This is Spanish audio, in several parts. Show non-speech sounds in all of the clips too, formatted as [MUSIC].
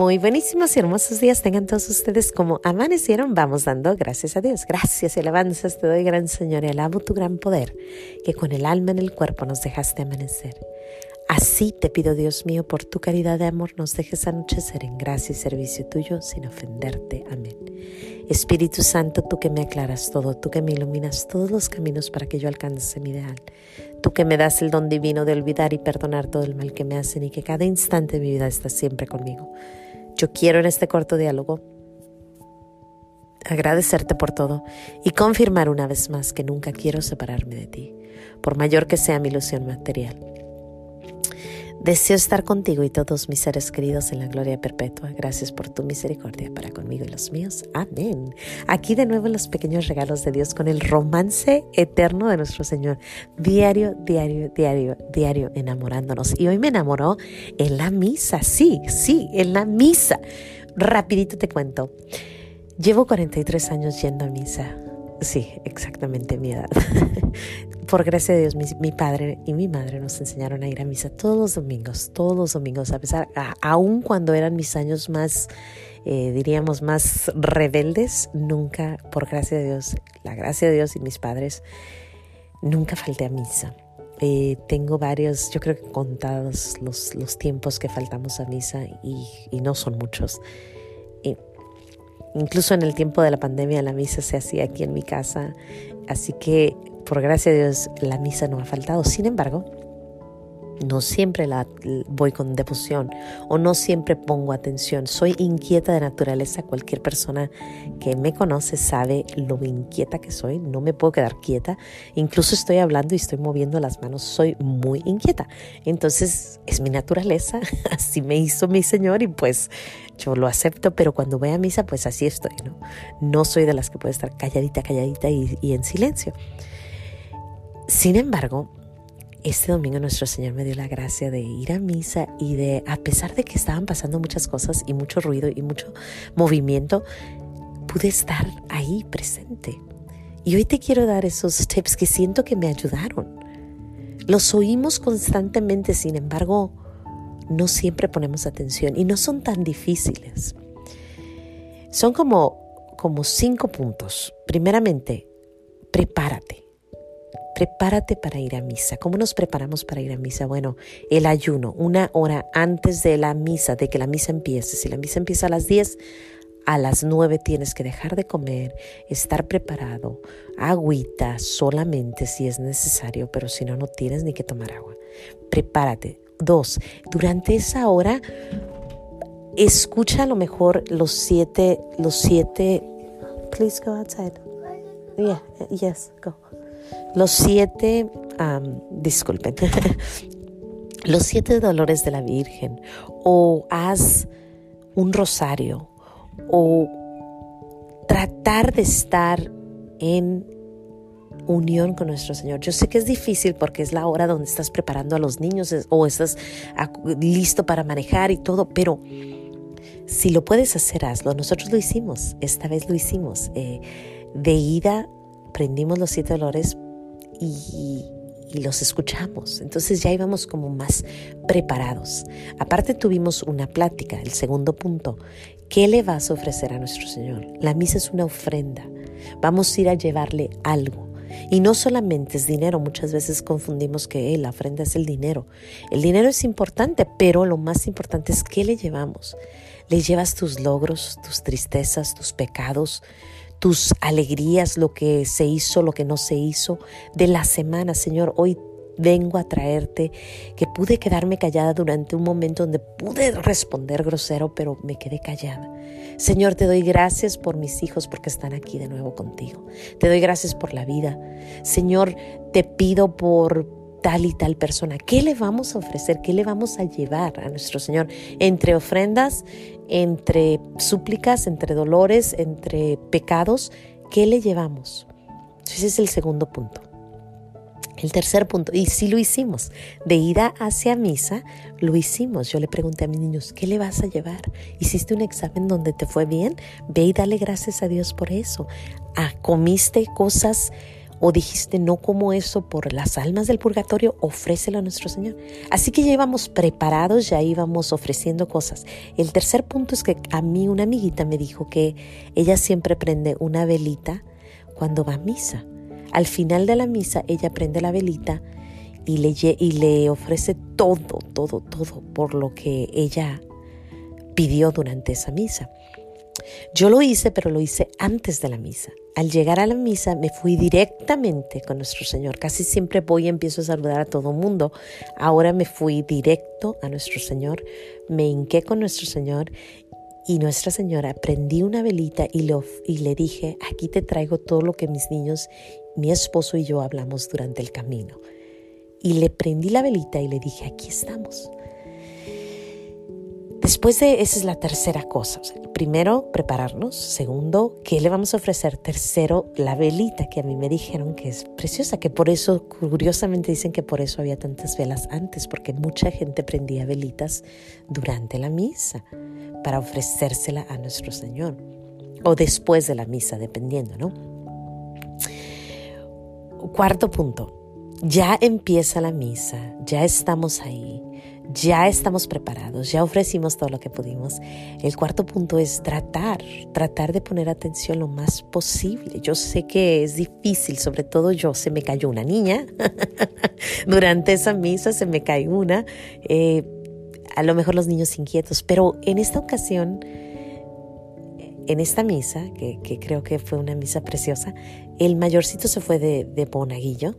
Muy buenísimos y hermosos días tengan todos ustedes como amanecieron. Vamos dando gracias a Dios. Gracias y alabanzas te doy, gran Señor, y alabo tu gran poder, que con el alma en el cuerpo nos dejaste amanecer. Así te pido, Dios mío, por tu caridad de amor, nos dejes anochecer en gracia y servicio tuyo sin ofenderte. Amén. Espíritu Santo, tú que me aclaras todo, tú que me iluminas todos los caminos para que yo alcance mi ideal, tú que me das el don divino de olvidar y perdonar todo el mal que me hacen y que cada instante de mi vida estás siempre conmigo. Yo quiero en este corto diálogo agradecerte por todo y confirmar una vez más que nunca quiero separarme de ti, por mayor que sea mi ilusión material. Deseo estar contigo y todos mis seres queridos en la gloria perpetua. Gracias por tu misericordia para conmigo y los míos. Amén. Aquí de nuevo los pequeños regalos de Dios con el romance eterno de nuestro Señor. Diario, diario, diario, diario enamorándonos. Y hoy me enamoró en la misa. Sí, sí, en la misa. Rapidito te cuento. Llevo 43 años yendo a misa. Sí, exactamente mi edad. [LAUGHS] Por gracia de Dios, mi, padre y mi madre nos enseñaron a ir a misa todos los domingos, todos los domingos, a pesar, aún cuando eran mis años más, eh, diríamos, más rebeldes, nunca, por gracia de Dios, la gracia de Dios y mis padres, nunca falté a misa. Eh, tengo varios, yo creo que contados los, los tiempos que faltamos a misa y no son muchos. Incluso en el tiempo de la pandemia la misa se hacía aquí en mi casa, así que por gracia de Dios la misa no ha faltado. Sin embargo, no siempre la voy con devoción o no siempre pongo atención. Soy inquieta de naturaleza. Cualquier persona que me conoce sabe lo inquieta que soy. No me puedo quedar quieta. Incluso estoy hablando y estoy moviendo las manos. Soy muy inquieta. Entonces es mi naturaleza. [LAUGHS] Así me hizo mi Señor y pues yo lo acepto. Pero cuando voy a misa pues así estoy. No, no soy de las que puede estar calladita, calladita y, y en silencio. Sin embargo, este domingo nuestro Señor me dio la gracia de ir a misa y de, a pesar de que estaban pasando muchas cosas y mucho ruido y mucho movimiento, pude estar ahí presente. Y hoy te quiero dar esos tips que siento que me ayudaron. Los oímos constantemente, sin embargo, no siempre ponemos atención y no son tan difíciles. Son como, como cinco puntos. Primeramente, prepárate prepárate para ir a misa. ¿Cómo nos preparamos para ir a misa? Bueno, el ayuno, una hora antes de la misa, de que la misa empiece. Si la misa empieza a las 10, a las 9 tienes que dejar de comer, estar preparado, agüita solamente si es necesario, pero si no, no tienes ni que tomar agua. Prepárate. Dos, durante esa hora, escucha a lo mejor los siete, los siete, please go outside. Yeah, yes, go. Los siete, disculpen, [LAUGHS] los siete dolores de la Virgen, o haz un rosario, o tratar de estar en unión con nuestro Señor. Yo sé que es difícil porque es la hora donde estás preparando a los niños o estás listo para manejar y todo, pero si lo puedes hacer, hazlo. Nosotros lo hicimos, esta vez lo hicimos. Eh, de ida aprendimos los siete dolores y, los escuchamos. Entonces ya íbamos como más preparados. Aparte tuvimos una plática, el segundo punto. ¿Qué le vas a ofrecer a nuestro Señor? La misa es una ofrenda. Vamos a ir a llevarle algo. Y no solamente es dinero, muchas veces confundimos que la ofrenda es el dinero. El dinero es importante, pero lo más importante es qué le llevamos. Le llevas tus logros, tus tristezas, tus pecados, tus alegrías, lo que se hizo, lo que no se hizo de la semana. Señor, hoy vengo a traerte que pude quedarme callada durante un momento donde pude responder grosero, pero me quedé callada. Señor, te doy gracias por mis hijos porque están aquí de nuevo contigo. Te doy gracias por la vida. Señor, te pido por tal y tal persona. ¿Qué le vamos a ofrecer? ¿Qué le vamos a llevar a nuestro Señor? Entre ofrendas, entre súplicas, entre dolores, entre pecados, ¿qué le llevamos? Ese es el segundo punto. El tercer punto, y sí lo hicimos, de ida hacia misa, lo hicimos. Yo le pregunté a mis niños, ¿qué le vas a llevar? ¿Hiciste un examen donde te fue bien? Ve y dale gracias a Dios por eso. Ah, comiste cosas o dijiste no como eso por las almas del purgatorio, ofrécelo a nuestro Señor. Así que ya íbamos preparados, ya íbamos ofreciendo cosas. El tercer punto es que a mí una amiguita me dijo que ella siempre prende una velita cuando va a misa. Al final de la misa ella prende la velita y le, y le ofrece todo, todo, todo por lo que ella pidió durante esa misa. Yo lo hice, pero lo hice antes de la misa. Al llegar a la misa me fui directamente con nuestro Señor. Casi siempre voy y empiezo a saludar a todo mundo. Ahora me fui directo a nuestro Señor, me hinqué con nuestro Señor y Nuestra Señora prendí una velita y, y le dije, aquí te traigo todo lo que mis niños, mi esposo y yo hablamos durante el camino. Y le prendí la velita y le dije, aquí estamos. Después de esa es la tercera cosa. primero, prepararnos. Segundo, ¿qué le vamos a ofrecer? Tercero, la velita que a mí me dijeron que es preciosa, que por eso, curiosamente dicen que por eso había tantas velas antes, porque mucha gente prendía velitas durante la misa para ofrecérsela a nuestro Señor. O después de la misa, dependiendo, ¿no? Cuarto punto, ya empieza la misa, ya estamos ahí ya estamos preparados, ya ofrecimos todo lo que pudimos. El cuarto punto es tratar, tratar de poner atención lo más posible. Yo sé que es difícil, sobre todo yo, se me cayó una niña. [LAUGHS] Durante esa misa se me cayó una. Eh, a lo mejor los niños inquietos, pero en esta ocasión, en esta misa, que, creo que fue una misa preciosa, el mayorcito se fue de, de Bonaguillo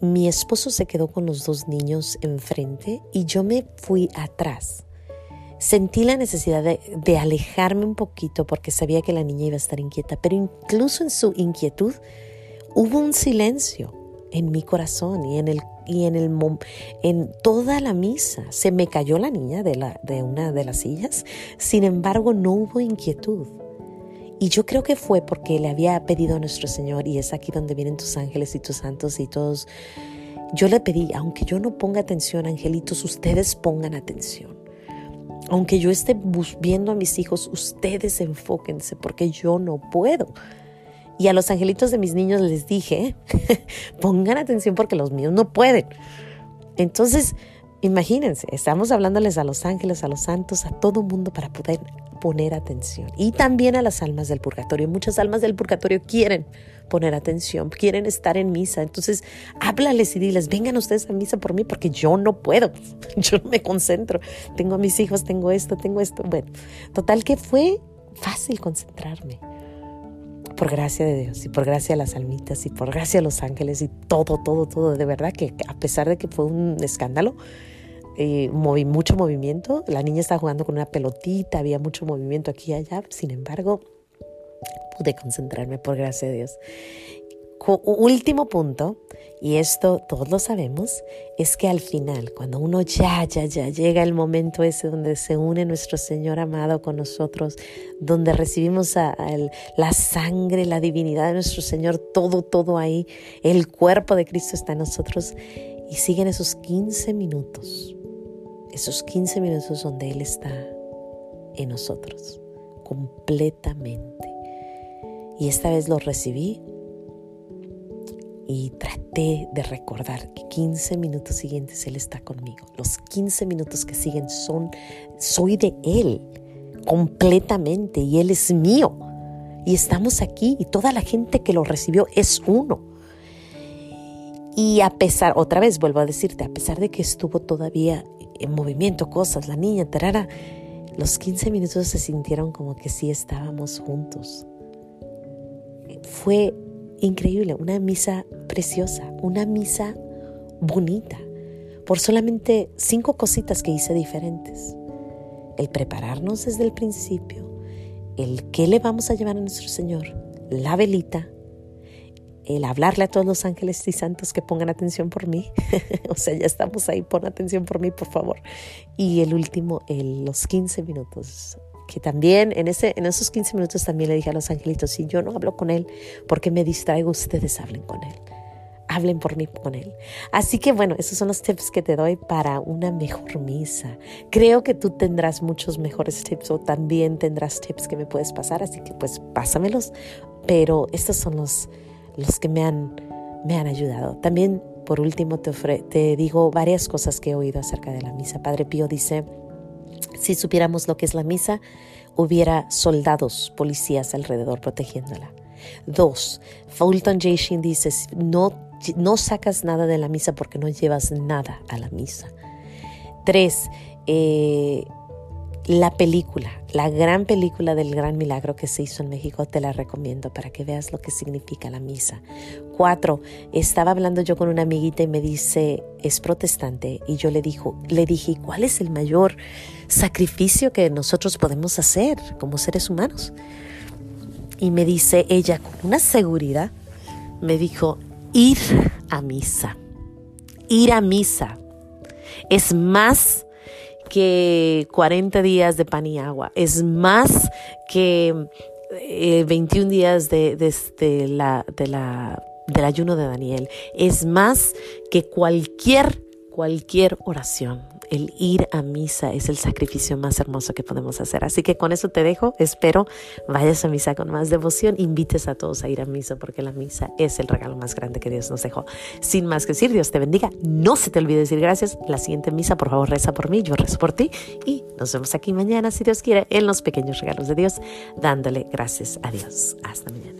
mi esposo se quedó con los dos niños enfrente y yo me fui atrás. Sentí la necesidad de, alejarme un poquito porque sabía que la niña iba a estar inquieta, pero incluso en su inquietud hubo un silencio en mi corazón y en el y en el en toda la misa se me cayó la niña de la de una de las sillas. Sin embargo, no hubo inquietud. Y yo creo que fue porque le había pedido a nuestro Señor, y es aquí donde vienen tus ángeles y tus santos y todos. Yo le pedí, aunque yo no ponga atención, angelitos, ustedes pongan atención. Aunque yo esté viendo a mis hijos, ustedes enfóquense porque yo no puedo. Y a los angelitos de mis niños les dije, [LAUGHS] pongan atención porque los míos no pueden. Entonces, imagínense, estamos hablándoles a los ángeles, a los santos, a todo mundo para poder poner atención. Y también a las almas del purgatorio. Muchas almas del purgatorio quieren poner atención, quieren estar en misa. Entonces, háblales y diles, vengan ustedes a misa por mí porque yo no puedo, [LAUGHS] yo no me concentro. Tengo a mis hijos, tengo esto, tengo esto. Bueno, total que fue fácil concentrarme. Por gracia de Dios y por gracia de las almitas y por gracia de los ángeles y todo, todo, todo. De verdad que a pesar de que fue un escándalo, eh, mucho movimiento. La niña estaba jugando con una pelotita, había mucho movimiento aquí y allá. Sin embargo, pude concentrarme por gracia de Dios. último punto, y esto todos lo sabemos, es que al final, cuando uno ya, ya, ya llega el momento ese donde se une nuestro Señor amado con nosotros, donde recibimos la sangre, la divinidad de nuestro Señor, todo, todo ahí, el cuerpo de Cristo está en nosotros, y siguen esos 15 minutos esos 15 minutos donde Él está en nosotros, completamente. Y esta vez lo recibí y traté de recordar que 15 minutos siguientes Él está conmigo. Los 15 minutos que siguen son, soy de Él completamente y Él es mío. Y estamos aquí y toda la gente que lo recibió es uno. Y a pesar, otra vez vuelvo a decirte, a pesar de que estuvo todavía en movimiento, cosas, la niña, tarara. Los 15 minutos se sintieron como que sí estábamos juntos. Fue increíble, una misa preciosa, una misa bonita, por solamente cinco cositas que hice diferentes. El prepararnos desde el principio, el qué le vamos a llevar a nuestro Señor, la velita, el hablarle a todos los ángeles y santos que pongan atención por mí. [LAUGHS] o sea, ya estamos ahí, pon atención por mí, por favor. Y el último, el, los 15 minutos. Que también en, ese, en esos 15 minutos también le dije a los angelitos, si yo no hablo con él, porque me distraigo, ustedes hablen con él. Hablen por mí con él. Así que bueno, esos son los tips que te doy para una mejor misa. Creo que tú tendrás muchos mejores tips o también tendrás tips que me puedes pasar, así que pues pásamelos. Pero estos son los, los que me han, me han ayudado. También, por último, te, te digo varias cosas que he oído acerca de la misa. Padre Pío dice, si supiéramos lo que es la misa, hubiera soldados, policías alrededor protegiéndola. Dos, Fulton J. Sheen dice, no, no sacas nada de la misa porque no llevas nada a la misa. Tres, eh, la película, la gran película del gran milagro que se hizo en México, te la recomiendo para que veas lo que significa la misa. Cuatro, estaba hablando yo con una amiguita y me dice, es protestante, y yo le, dijo, le dije, ¿cuál es el mayor sacrificio que nosotros podemos hacer como seres humanos? Y me dice ella con una seguridad, me dijo, ir a misa, ir a misa es más que 40 días de pan y agua, es más que 21 eh, días de, de, la, la, del ayuno de Daniel, es más que cualquier, cualquier oración el ir a misa es el sacrificio más hermoso que podemos hacer. Así que con eso te dejo. Espero vayas a misa con más devoción. Invites a todos a ir a misa porque la misa es el regalo más grande que Dios nos dejó. Sin más que decir, Dios te bendiga. No se te olvide decir gracias. La siguiente misa, por favor, reza por mí. Yo rezo por ti. Y nos vemos aquí mañana, si Dios quiere, en los pequeños regalos de Dios, dándole gracias a Dios. Hasta mañana.